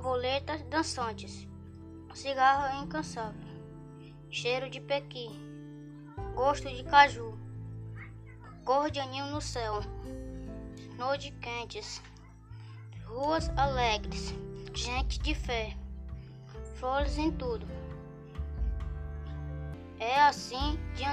borboletas dançantes, cigarro incansável, cheiro de pequi, gosto de caju, cor de anil no céu, noites quentes, ruas alegres, gente de fé, flores em tudo. É assim, de